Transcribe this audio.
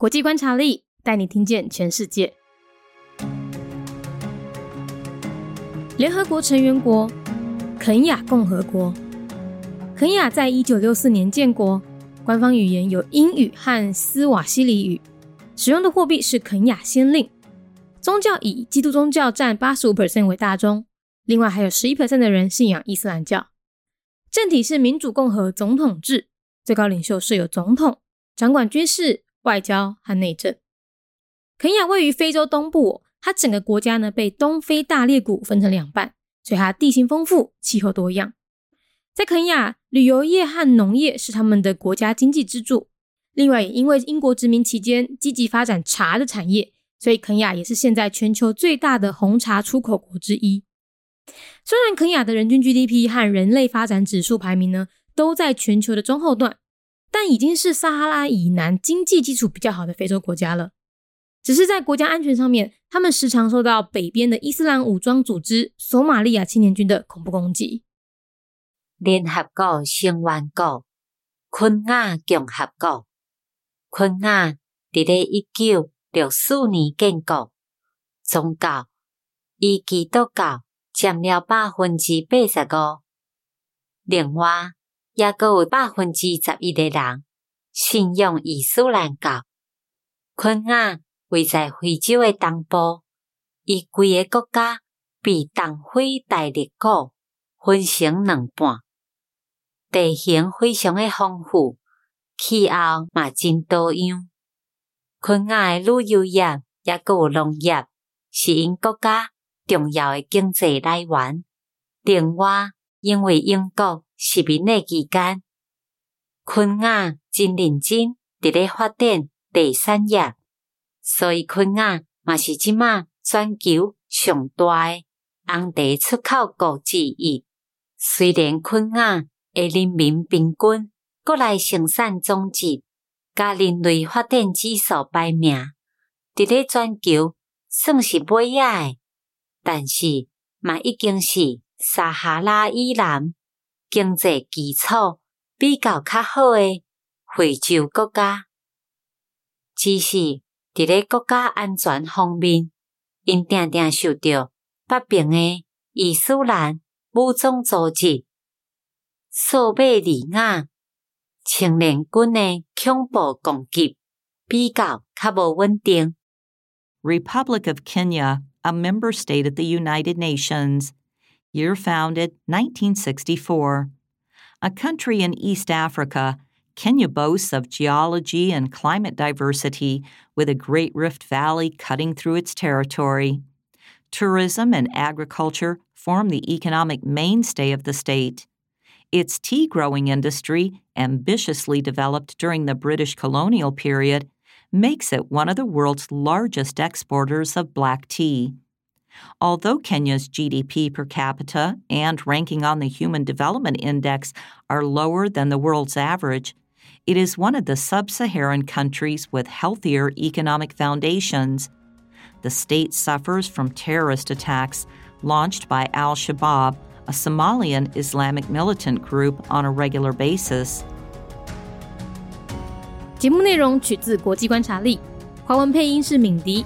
国际观察力带你听见全世界。联合国成员国肯亚共和国，肯亚在一九六四年建国，官方语言有英语和斯瓦希里语，使用的货币是肯亚先令，宗教以基督宗教占八十五 percent 为大宗，另外还有十一 percent 的人信仰伊斯兰教。政体是民主共和总统制，最高领袖设有总统，掌管军事、外交和内政。肯亚位于非洲东部。它整个国家呢被东非大裂谷分成两半，所以它地形丰富，气候多样。在肯亚，旅游业和农业是他们的国家经济支柱。另外，也因为英国殖民期间积极发展茶的产业，所以肯亚也是现在全球最大的红茶出口国之一。虽然肯亚的人均 GDP 和人类发展指数排名呢都在全球的中后段，但已经是撒哈拉以南经济基础比较好的非洲国家了。只是在国家安全上面，他们时常受到北边的伊斯兰武装组织索马利亚青年军的恐怖攻击。联合国成员国昆亚共和国，昆亚伫咧一九六四年建国，宗教以基督教占了百分之八十五，另外也阁有百分之十一的人信仰伊斯兰教。昆亚。位在非洲的东部，伊规个国家被东非大裂谷分成两半，地形非常的丰富，气候嘛真多样。昆亚的旅游业也有农业，是因国家重要的经济来源。另外，因为英国殖民的期间，昆亚真认真伫咧发展第三业。所以，昆亚嘛是即马全球上大诶红茶出口国之一。虽然昆亚诶人民平均国内生产总值甲人类发展指数排名伫咧全球算是尾仔诶，但是嘛已经是撒哈拉以南经济基础比较较好诶非洲国家，只是。伫咧国家安全方面，因定定受到北边诶伊斯兰武装组织索马里亚青年军诶恐怖攻击，比较较无稳定。Republic of Kenya, a member state of the United Nations, year founded 1964. A country in East Africa Kenya boasts of geology and climate diversity with a Great Rift Valley cutting through its territory. Tourism and agriculture form the economic mainstay of the state. Its tea growing industry, ambitiously developed during the British colonial period, makes it one of the world's largest exporters of black tea. Although Kenya's GDP per capita and ranking on the Human Development Index are lower than the world's average, it is one of the sub Saharan countries with healthier economic foundations. The state suffers from terrorist attacks launched by Al Shabaab, a Somalian Islamic militant group, on a regular basis. 节目内容取自国际观察力，华文配音是敏迪，